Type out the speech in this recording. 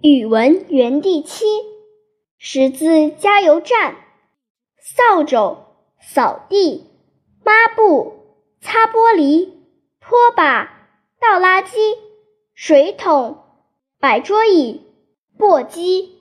语文园地七，识字加油站，扫帚扫地，抹布擦玻璃，拖把倒垃圾，水桶，摆桌椅，簸箕。